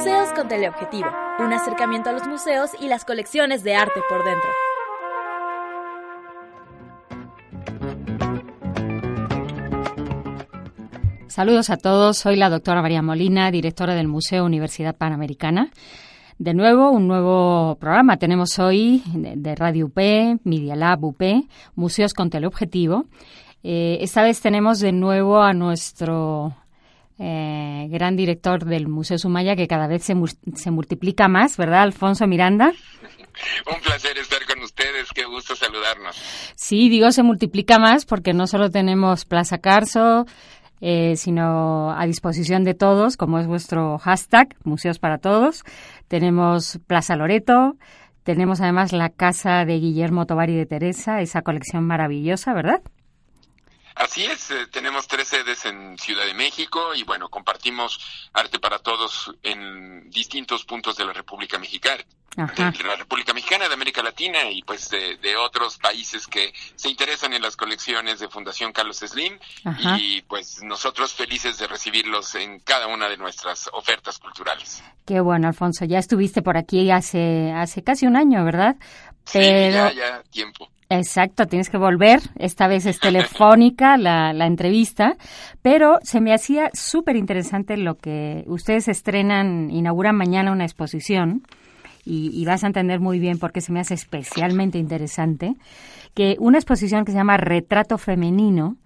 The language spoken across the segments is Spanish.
Museos con teleobjetivo. Un acercamiento a los museos y las colecciones de arte por dentro. Saludos a todos, soy la doctora María Molina, directora del Museo Universidad Panamericana. De nuevo, un nuevo programa tenemos hoy de Radio UP, Media Lab UP, Museos con Teleobjetivo. Eh, esta vez tenemos de nuevo a nuestro eh, gran director del Museo Sumaya, que cada vez se, se multiplica más, ¿verdad, Alfonso Miranda? Un placer estar con ustedes, qué gusto saludarnos. Sí, digo se multiplica más porque no solo tenemos Plaza Carso, eh, sino a disposición de todos, como es vuestro hashtag, Museos para Todos. Tenemos Plaza Loreto, tenemos además la casa de Guillermo Tovar y de Teresa, esa colección maravillosa, ¿verdad? Así es, eh, tenemos tres sedes en Ciudad de México y bueno, compartimos arte para todos en distintos puntos de la República Mexicana. De la República Mexicana, de América Latina y pues de, otros países que se interesan en las colecciones de Fundación Carlos Slim y pues nosotros felices de recibirlos en cada una de nuestras ofertas culturales. Qué bueno, Alfonso, ya estuviste por aquí hace, hace casi un año, ¿verdad? Pero... Sí, ya, ya, tiempo. Exacto, tienes que volver. Esta vez es telefónica la, la entrevista, pero se me hacía súper interesante lo que ustedes estrenan, inauguran mañana una exposición y, y, vas a entender muy bien por qué se me hace especialmente interesante, que una exposición que se llama Retrato Femenino,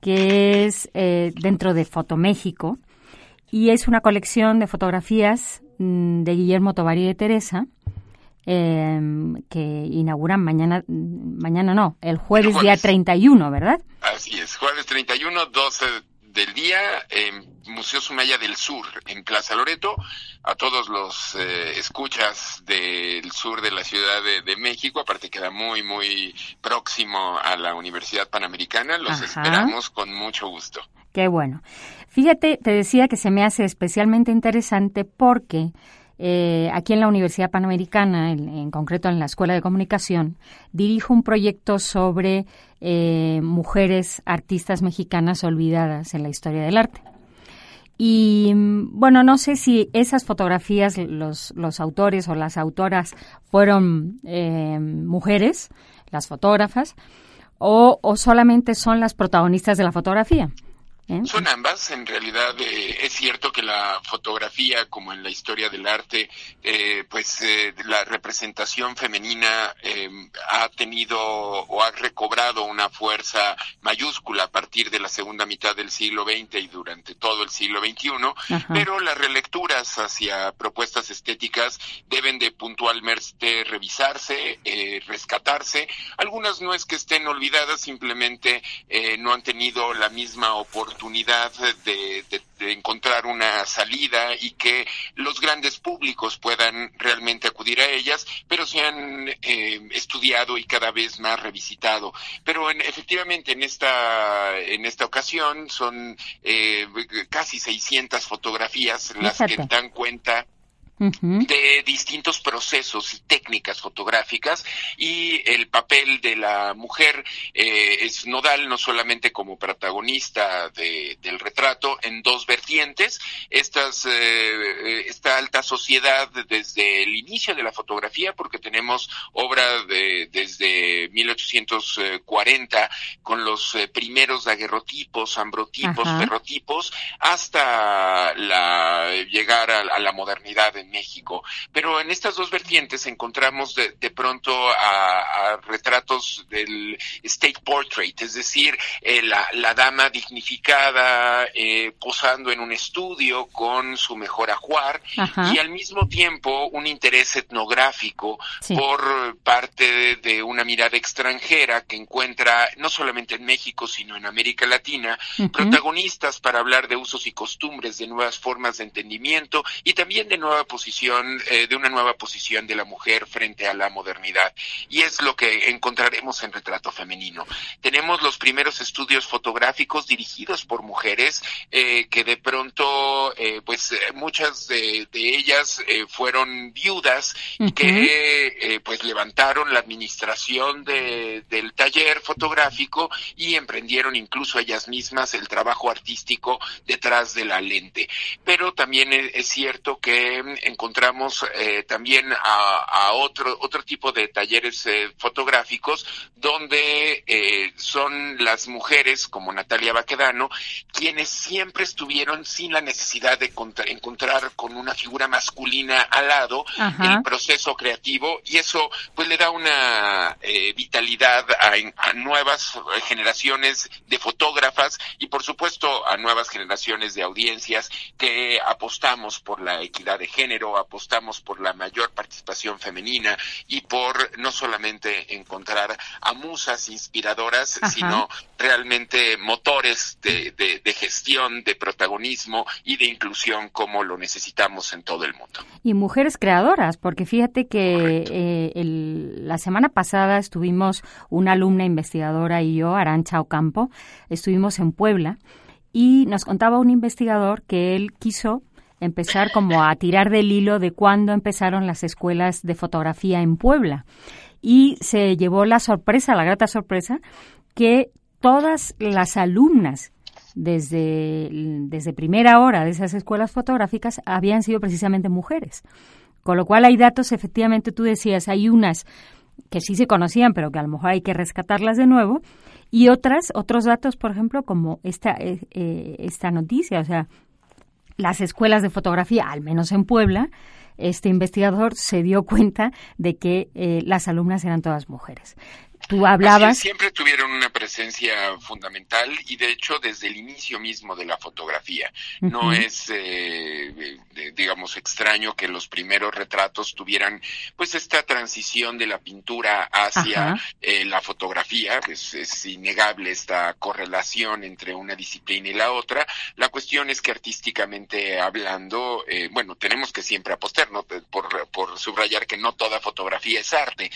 que es eh, dentro de Fotoméxico, y es una colección de fotografías mm, de Guillermo Tovari de Teresa, eh, que inauguran mañana, mañana no, el jueves, el jueves, día 31, ¿verdad? Así es, jueves 31, 12 del día en Museo Sumaya del Sur, en Plaza Loreto. A todos los eh, escuchas del sur de la Ciudad de, de, México, aparte queda muy, muy próximo a la Universidad Panamericana, los Ajá. esperamos con mucho gusto. Qué bueno. Fíjate, te decía que se me hace especialmente interesante porque eh, aquí en la Universidad Panamericana, en, concreto en la Escuela de Comunicación, dirijo un proyecto sobre eh, mujeres artistas mexicanas olvidadas en la historia del arte. Y bueno, no sé si esas fotografías, los, los autores o las autoras fueron eh, mujeres, las fotógrafas, o solamente son las protagonistas de la fotografía. ¿Eh? Son ambas, en realidad eh, es cierto que la fotografía, como en la historia del arte, eh, pues eh, la representación femenina em, ha tenido o ha recobrado una fuerza mayúscula a partir de la segunda mitad del siglo XX y durante todo el siglo XXI, Ajá. pero las relecturas hacia propuestas estéticas deben de puntualmente revisarse, rescatarse. Algunas no es que estén olvidadas, simplemente no han tenido la misma oportunidad oportunidad de, de, de, encontrar una salida y que los grandes públicos puedan realmente acudir a ellas, pero se han eh, estudiado y cada vez más revisitado. Pero en, efectivamente en esta en esta ocasión son eh, casi 600 fotografías las Fíjate. que dan cuenta Uh -huh. de distintos procesos y técnicas fotográficas y el papel de la mujer eh, es nodal no solamente como protagonista de, del retrato en dos vertientes estas eh, esta alta sociedad desde el inicio de la fotografía porque tenemos obra de, desde 1840 con los eh, primeros daguerrotipos ambrotipos Ajá. ferrotipos hasta la llegar a, a la modernidad en México. Pero en estas dos vertientes encontramos de, de pronto a, a, retratos del state portrait, es decir, eh, la, la, dama dignificada eh, posando en un estudio con su mejor ajuar Ajá. y al mismo tiempo un interés etnográfico sí. por parte de, de, una mirada extranjera que encuentra no solamente en México sino en América Latina uh -huh. protagonistas para hablar de usos y costumbres, de nuevas formas de entendimiento y también de nuevas posición, eh, de una nueva posición de la mujer frente a la modernidad. Y es lo que encontraremos en Retrato Femenino. Tenemos los primeros estudios fotográficos dirigidos por mujeres eh, que de pronto, eh, pues muchas de, ellas fueron viudas y que pues levantaron la administración de, del taller fotográfico y emprendieron incluso ellas mismas el trabajo artístico detrás de la lente. Pero también es cierto que encontramos eh, también a, otro, otro tipo de talleres eh, fotográficos donde eh, son las mujeres como Natalia Baquedano quienes siempre estuvieron sin la necesidad de encontrar con una figura masculina al lado el proceso creativo y eso pues le da una vitalidad a, a nuevas generaciones de fotógrafas y por supuesto a nuevas generaciones de audiencias que apostamos por la equidad de género, apostamos por la mayor participación femenina y por no solamente encontrar a musas inspiradoras, sino realmente motores de, gestión, de protagonismo y de inclusión como lo necesitamos en todo el mundo. Y mujeres creadoras, porque fíjate que eh, la semana pasada estuvimos una alumna investigadora y yo, Arancha Ocampo, estuvimos en Puebla y nos contaba un investigador que él quiso empezar como a tirar del hilo de cuándo empezaron las escuelas de fotografía en Puebla. Y se llevó la sorpresa, la grata sorpresa, que todas las alumnas desde, desde primera hora de esas escuelas fotográficas habían sido precisamente mujeres. Con lo cual hay datos, efectivamente tú decías, hay unas que sí se conocían, pero que a lo mejor hay que rescatarlas de nuevo, y otras, otros datos, por ejemplo, como esta, eh, eh, esta noticia, o sea, las escuelas de fotografía, al menos en Puebla, este investigador se dio cuenta de que eh, las alumnas eran todas mujeres. Tú hablabas. siempre tuvieron una presencia fundamental y de hecho desde el inicio mismo de la fotografía. No es, eh, digamos, extraño que los primeros retratos tuvieran pues esta transición de la pintura hacia eh, la fotografía. Es, es innegable esta correlación entre una disciplina y la otra. La cuestión es que artísticamente hablando, eh, bueno, tenemos que siempre apostar, ¿no? Por, por subrayar que no toda fotografía es arte,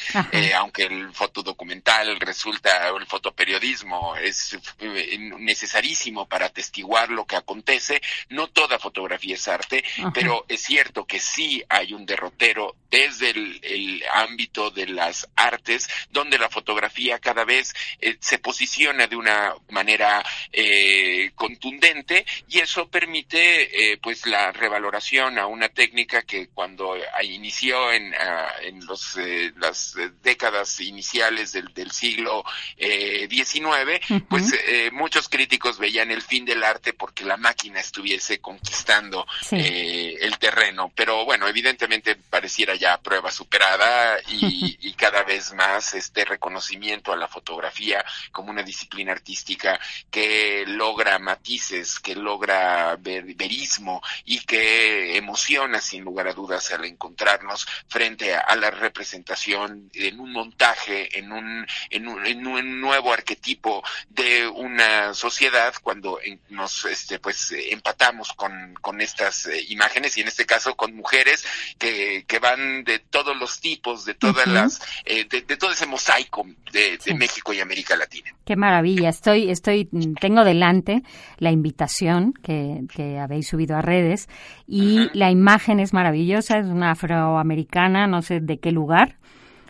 aunque el fotodocumental resulta, el fotoperiodismo es eh, necesarísimo para atestiguar lo que acontece. No toda fotografía es arte, pero es cierto que sí hay un derrotero desde el, ámbito de las artes, donde la fotografía cada vez eh, se posiciona de una manera eh, contundente y eso permite pues la revaloración a una técnica que cuando inició en, ah, en los, las décadas iniciales del del siglo XIX, eh, pues eh, muchos críticos veían el fin del arte porque la máquina estuviese conquistando eh, el terreno. Pero bueno, evidentemente pareciera ya prueba superada y, y, cada vez más este reconocimiento a la fotografía como una disciplina artística que logra matices, que logra ver, verismo y que emociona sin lugar a dudas al encontrarnos frente a la representación en un montaje, en un en un, nuevo arquetipo de una sociedad cuando nos este pues empatamos con, con estas eh, imágenes y en este caso con mujeres que, que van de todos los tipos, de todas las, eh, de, todo ese mosaico de, México y América Latina. Qué maravilla. Estoy, estoy, tengo delante la invitación que, que habéis subido a redes y la imagen es maravillosa, es una afroamericana, no sé de qué lugar,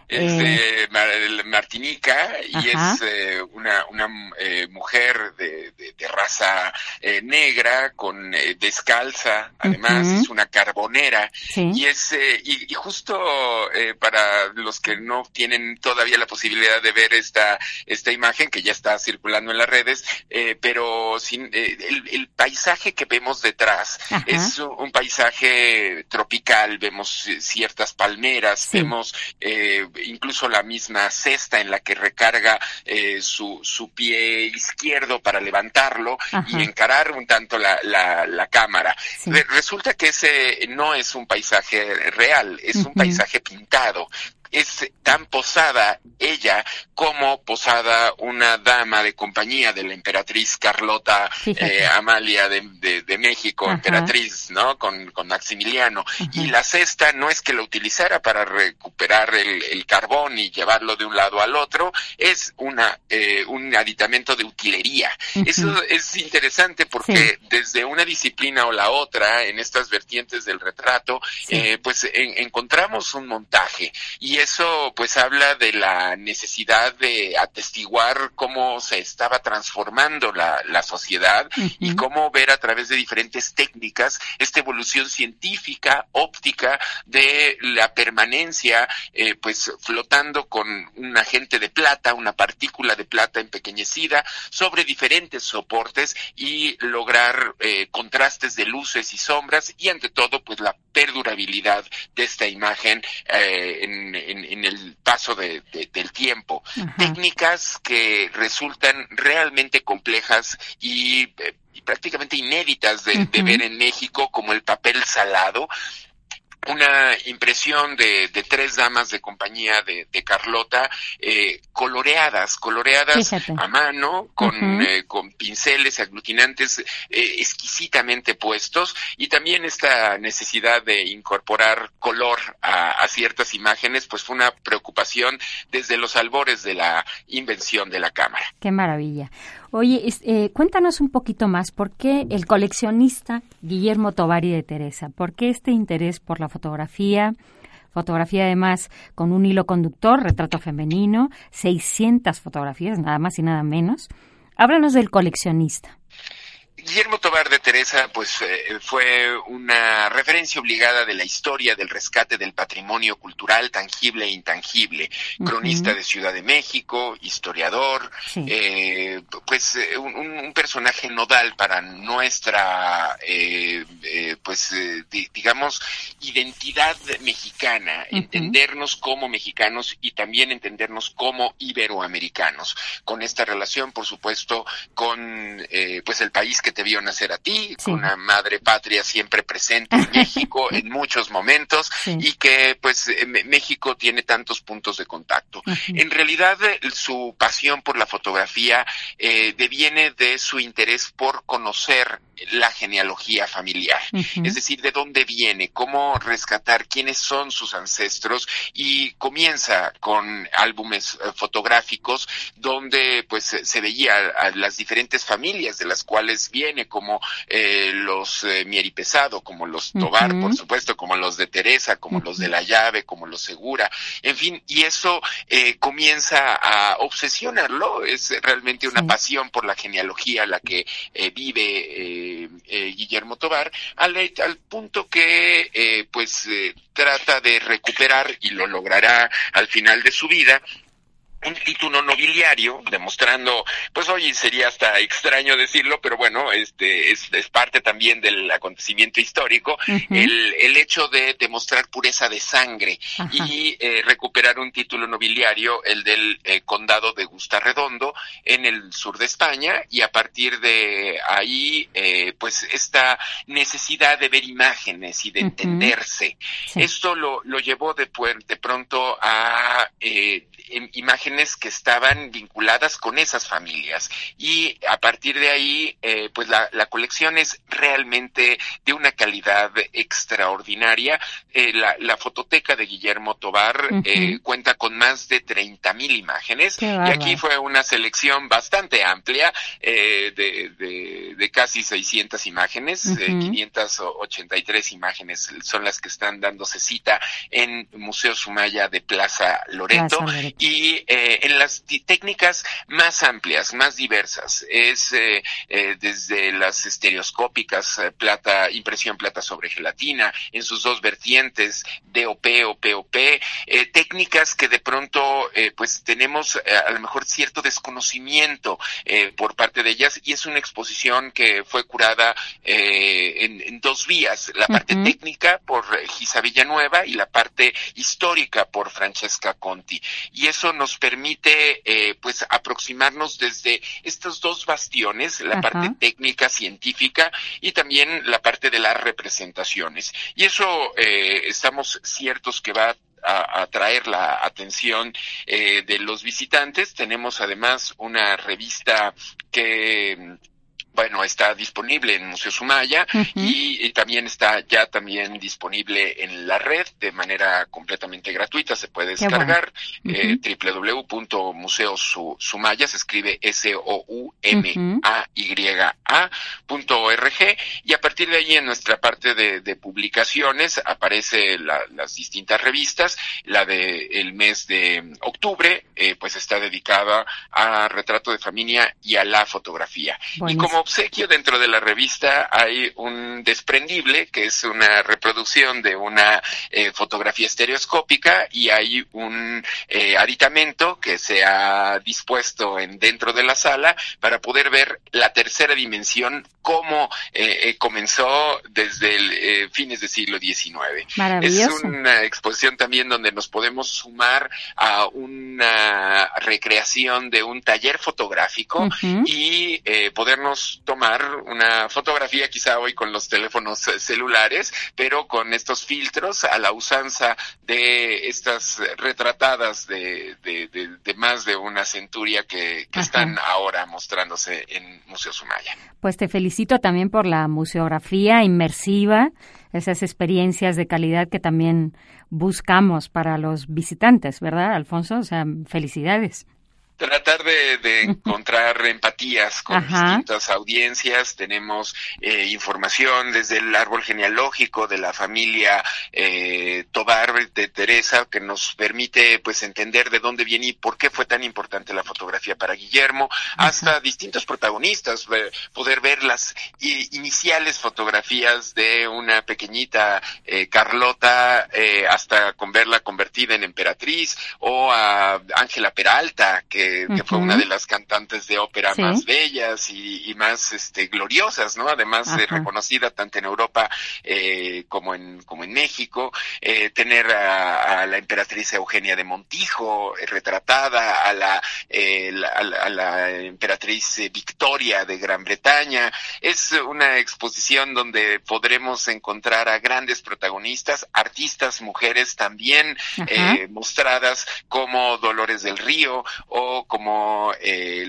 es de Martinica y es eh, una, una eh, mujer de, de, raza eh, negra con descalza, además es una carbonera y es y, justo para los que no tienen todavía la posibilidad de ver esta esta imagen que ya está circulando en las redes, pero sin el, el, paisaje que vemos detrás es un paisaje tropical, vemos ciertas palmeras, vemos incluso la misma cesta en la que recarga eh, su, su pie izquierdo para levantarlo y encarar un tanto la, la, cámara. Resulta que ese no es un paisaje real, es un paisaje pintado es tan posada ella como posada una dama de compañía de la emperatriz Carlota eh, Amalia de, de, México, emperatriz, ¿no? Con, con Maximiliano. Y la cesta no es que lo utilizara para recuperar el, el, carbón y llevarlo de un lado al otro, es una, eh, un aditamento de utilería. Eso es interesante porque desde una disciplina o la otra, en estas vertientes del retrato, eh, pues encontramos un montaje. Y eso pues habla de la necesidad de atestiguar cómo se estaba transformando la, la sociedad y cómo ver a través de diferentes técnicas esta evolución científica, óptica de la permanencia, eh, pues flotando con un agente de plata, una partícula de plata empequeñecida sobre diferentes soportes y lograr eh, contrastes de luces y sombras y ante todo pues la perdurabilidad de esta imagen eh, en, en, el paso de, del tiempo. Técnicas que resultan realmente complejas y, eh, prácticamente inéditas de, de, ver en México, como el papel salado, una impresión de, de, tres damas de compañía de, de Carlota, eh, coloreadas, coloreadas a mano, con, eh, con pinceles aglutinantes eh, exquisitamente puestos, y también esta necesidad de incorporar color a, a, ciertas imágenes, pues fue una preocupación desde los albores de la invención de la cámara. Qué maravilla. Oye, eh, cuéntanos un poquito más, ¿por qué el coleccionista Guillermo Tovari de Teresa? ¿Por qué este interés por la fotografía? Fotografía además con un hilo conductor, retrato femenino, 600 fotografías, nada más y nada menos. Háblanos del coleccionista. Guillermo Tobar de Teresa, pues eh, fue una referencia obligada de la historia del rescate del patrimonio cultural tangible e intangible, cronista de Ciudad de México, historiador, eh, pues eh, un, personaje nodal para nuestra, pues digamos, identidad mexicana, entendernos como mexicanos y también entendernos como iberoamericanos, con esta relación, por supuesto, con pues el país que te vio nacer a ti, con una madre patria siempre presente en México en muchos momentos y que pues eh, México tiene tantos puntos de contacto. En realidad su pasión por la fotografía eh, deviene de su interés por conocer la genealogía familiar, es decir, de dónde viene, cómo rescatar quiénes son sus ancestros y comienza con álbumes eh, fotográficos donde pues se veía a las diferentes familias de las cuales viene como eh, los eh, Mieri Pesado, como los Tobar, por supuesto, como los de Teresa, como los de La Llave, como los Segura, en fin, y eso eh, comienza a obsesionarlo, es realmente una pasión por la genealogía la que eh, vive Guillermo Tobar, al, al punto que pues trata de recuperar y lo logrará al final de su vida un título nobiliario, demostrando, pues hoy sería hasta extraño decirlo, pero bueno, este es, es parte también del acontecimiento histórico, el, el hecho de demostrar pureza de sangre y eh, recuperar un título nobiliario, el del eh, condado de Gustarredondo, en el sur de España, y a partir de ahí, eh, pues esta necesidad de ver imágenes y de entenderse. Esto lo, lo llevó de, de pronto a imágenes que estaban vinculadas con esas familias. Y a partir de ahí, eh, pues la, la, colección es realmente de una calidad extraordinaria. Eh, la, la, fototeca de Guillermo Tobar eh, cuenta con más de 30 mil imágenes. Y aquí fue una selección bastante amplia de, de, de, casi 600 imágenes. Uh 583 imágenes son las que están dándose cita en Museo Sumaya de Plaza Loreto. Y eh, en las técnicas más amplias, más diversas. Es eh, eh, desde las estereoscópicas, plata, impresión plata sobre gelatina, en sus dos vertientes, DOP o POP, técnicas que de pronto pues tenemos a lo mejor cierto desconocimiento por parte de ellas y es una exposición que fue curada en, dos vías, la parte técnica por Gisa Villanueva y la parte histórica por Francesca Conti. Y eso nos permite eh, pues aproximarnos desde estos dos bastiones, la parte técnica, científica y también la parte de las representaciones. Y eso eh, estamos ciertos que va atraer la atención eh, de los visitantes. Tenemos además una revista que bueno, está disponible en Museo Sumaya y, también está ya también disponible en la red de manera completamente gratuita. Se puede descargar eh, www.museosumaya, se escribe S-O-U-M-A-Y-A.org y a partir de ahí en nuestra parte de, publicaciones aparece las distintas revistas. La de el mes de octubre, eh, pues está dedicada a retrato de familia y a la fotografía. Y como obsequio dentro de la revista hay un desprendible, que es una reproducción de una eh, fotografía estereoscópica y hay un eh, aditamento que se ha dispuesto en dentro de la sala para poder ver la tercera dimensión cómo eh, comenzó desde el fines del siglo XIX. Es una exposición también donde nos podemos sumar a una recreación de un taller fotográfico y podernos tomar una fotografía quizá hoy con los teléfonos celulares, pero con estos filtros a la usanza de estas retratadas de, de, más de una centuria que, están ahora mostrándose en Museo Sumaya. Pues te felicito también por la museografía inmersiva, esas experiencias de calidad que también buscamos para los visitantes, ¿verdad, Alfonso? O sea, felicidades tratar de, encontrar empatías con distintas audiencias. Tenemos eh, información desde el árbol genealógico de la familia eh, Tobar de Teresa que nos permite pues entender de dónde viene y por qué fue tan importante la fotografía para Guillermo, hasta distintos protagonistas, poder ver las iniciales fotografías de una pequeñita eh, Carlota eh, hasta con verla convertida en emperatriz o a Ángela Peralta que que, fue una de las cantantes de ópera más bellas y, más este, gloriosas, ¿no? Además reconocida tanto en Europa eh, como en como en México. Eh, tener a, la emperatriz Eugenia de Montijo eh, retratada, a la, a la, emperatriz Victoria de Gran Bretaña. Es una exposición donde podremos encontrar a grandes protagonistas, artistas mujeres también mostradas como Dolores del Río o como eh,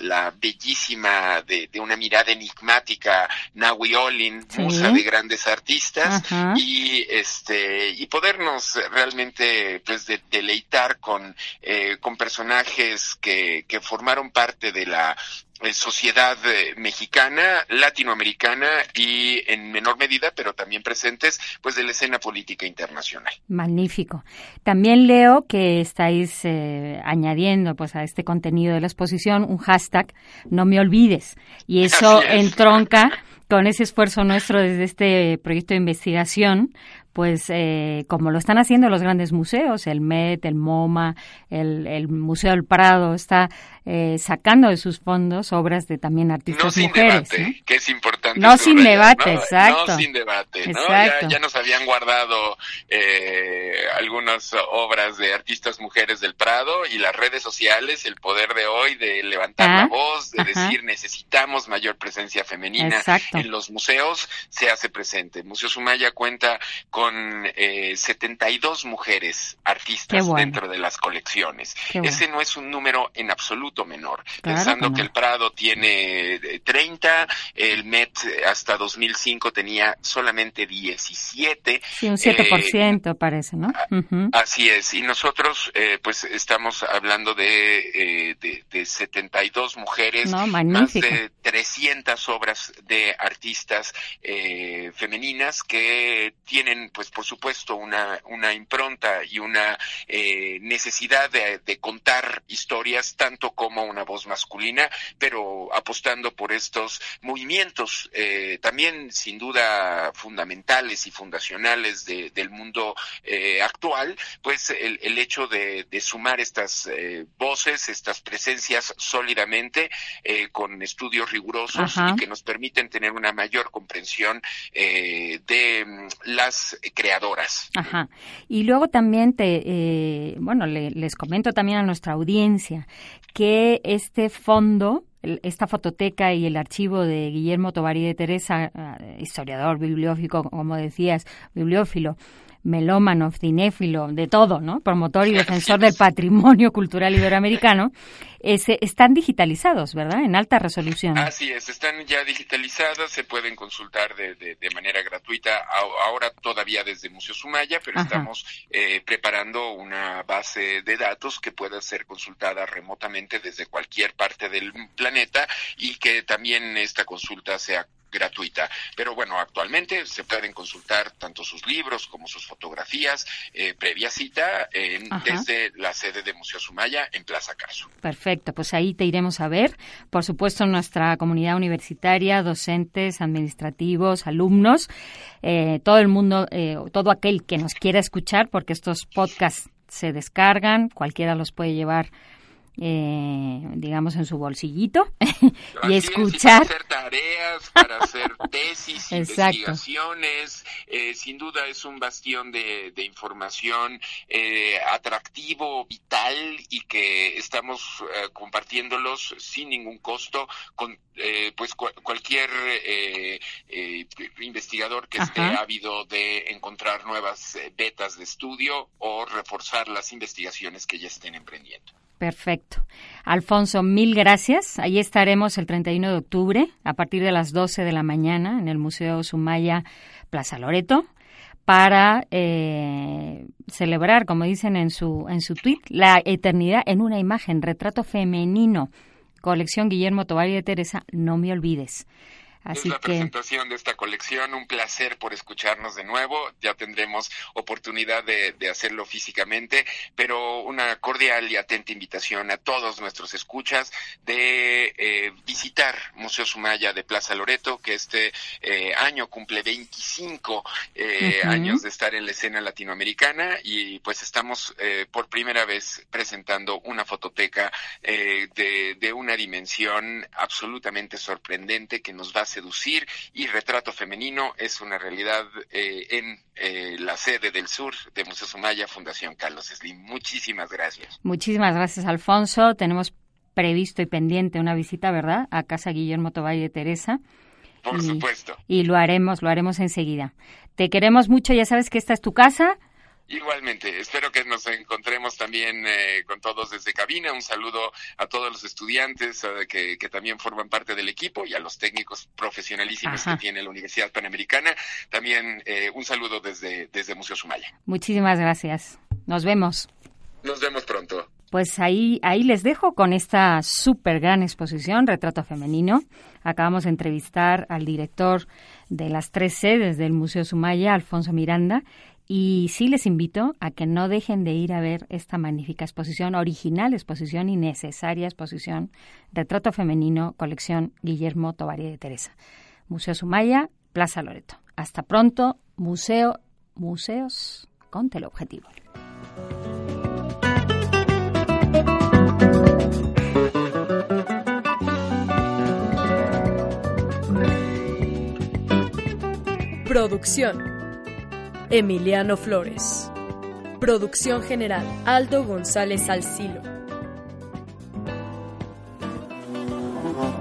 la, bellísima de, una mirada enigmática Nawi Olin, musa de grandes artistas, y este y podernos realmente pues deleitar con eh, con personajes que, que formaron parte de la sociedad eh, mexicana, latinoamericana y en menor medida, pero también presentes, pues de la escena política internacional. Magnífico. También leo que estáis eh, añadiendo pues a este contenido de la exposición un hashtag no me olvides y eso entronca con ese esfuerzo nuestro desde este proyecto de investigación pues eh, como lo están haciendo los grandes museos, el MET, el MoMA, el, Museo del Prado, está eh, sacando de sus fondos obras de también artistas no sin mujeres. Debate, que es importante. No sin debate, exacto. No sin debate, ¿no? Ya, ya, nos habían guardado eh, algunas obras de artistas mujeres del Prado y las redes sociales, el poder de hoy de levantar la ah, voz, de decir necesitamos mayor presencia femenina en los museos, se hace presente. Museo Sumaya cuenta con con eh, 72 mujeres artistas dentro de las colecciones. Ese no es un número en absoluto menor. Pensando que, el Prado tiene 30, eh, el Met hasta 2005 tenía solamente 17. Sí, un 7% eh, parece, ¿no? Así es. Y nosotros, eh, pues, estamos hablando de, eh, de, de 72 mujeres, más de 300 obras de artistas eh, femeninas que tienen pues por supuesto una, una impronta y una eh, necesidad de, contar historias tanto como una voz masculina, pero apostando por estos movimientos eh, también sin duda fundamentales y fundacionales del mundo eh, actual, pues el, el hecho de, sumar estas voces, estas presencias sólidamente con estudios rigurosos y que nos permiten tener una mayor comprensión de mm, las creadoras. Ajá. Y luego también te, eh, bueno, les comento también a nuestra audiencia que este fondo esta fototeca y el archivo de Guillermo Tovarí de Teresa, eh, historiador, bibliófico, como decías, bibliófilo, melómano, cinéfilo, de todo, ¿no? Promotor y defensor del patrimonio cultural iberoamericano, están digitalizados, ¿verdad? En alta resolución. Así es, están ya digitalizados, se pueden consultar de, de, manera gratuita, ahora todavía desde Museo Sumaya, pero estamos eh, preparando una base de datos que pueda ser consultada remotamente desde cualquier parte del planeta y que también esta consulta sea gratuita. Pero bueno, actualmente se pueden consultar tanto sus libros como sus fotografías eh, previa cita desde la sede de Museo Sumaya en Plaza Carso. Perfecto, pues ahí te iremos a ver. Por supuesto, nuestra comunidad universitaria, docentes, administrativos, alumnos, eh, todo el mundo, eh, todo aquel que nos quiera escuchar, porque estos podcasts se descargan, cualquiera los puede llevar eh, digamos, en su bolsillito y escuchar. para hacer tareas, para hacer tesis, investigaciones. Eh, sin duda es un bastión de, información eh, atractivo, vital y que estamos eh, compartiéndolos sin ningún costo con pues cualquier investigador que esté ávido de encontrar nuevas betas de estudio o reforzar las investigaciones que ya estén emprendiendo. Perfecto. Alfonso, mil gracias. Ahí estaremos el 31 de octubre a partir de las 12 de la mañana en el Museo Sumaya Plaza Loreto para eh, celebrar, como dicen en su en su tweet, la eternidad en una imagen, retrato femenino, colección Guillermo Tobar de Teresa, no me olvides es la presentación de esta colección. Un placer por escucharnos de nuevo. Ya tendremos oportunidad de, hacerlo físicamente, pero una cordial y atenta invitación a todos nuestros escuchas de eh, visitar Museo Sumaya de Plaza Loreto, que este eh, año cumple 25 eh, años de estar en la escena latinoamericana y pues estamos por primera vez presentando una fototeca de, de una dimensión absolutamente sorprendente que nos va a seducir y retrato femenino es una realidad eh, en eh, la sede del sur de Museo Sumaya, Fundación Carlos Slim. Muchísimas gracias. Muchísimas gracias, Alfonso. Tenemos previsto y pendiente una visita, ¿verdad?, a Casa Guillermo Tovalle de Teresa. Por supuesto. Y lo haremos, lo haremos enseguida. Te queremos mucho, ya sabes que esta es tu casa Igualmente, espero que nos encontremos también eh, con todos desde cabina. Un saludo a todos los estudiantes eh, que, también forman parte del equipo y a los técnicos profesionalísimos que tiene la Universidad Panamericana. También eh, un saludo desde, desde Museo Sumaya. Muchísimas gracias. Nos vemos. Nos vemos pronto. Pues ahí, ahí les dejo con esta súper gran exposición, Retrato Femenino. Acabamos de entrevistar al director de las tres sedes del Museo Sumaya, Alfonso Miranda, y sí les invito a que no dejen de ir a ver esta magnífica exposición, original exposición y necesaria exposición, Retrato Femenino, colección Guillermo Tovaría de Teresa. Museo Sumaya, Plaza Loreto. Hasta pronto, Museo, Museos con teleobjetivo. Producción Emiliano Flores. Producción general, Aldo González Alcilo.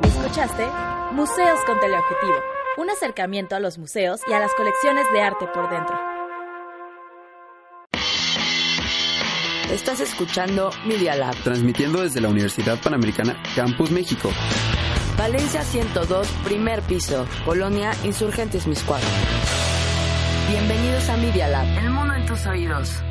¿Escuchaste? Museos con teleobjetivo. Un acercamiento a los museos y a las colecciones de arte por dentro. Estás escuchando Media Lab. Transmitiendo desde la Universidad Panamericana Campus México. Valencia 102, primer piso. Colonia Insurgentes Miscuadro. Bienvenidos a Media Lab. El mundo en tus oídos.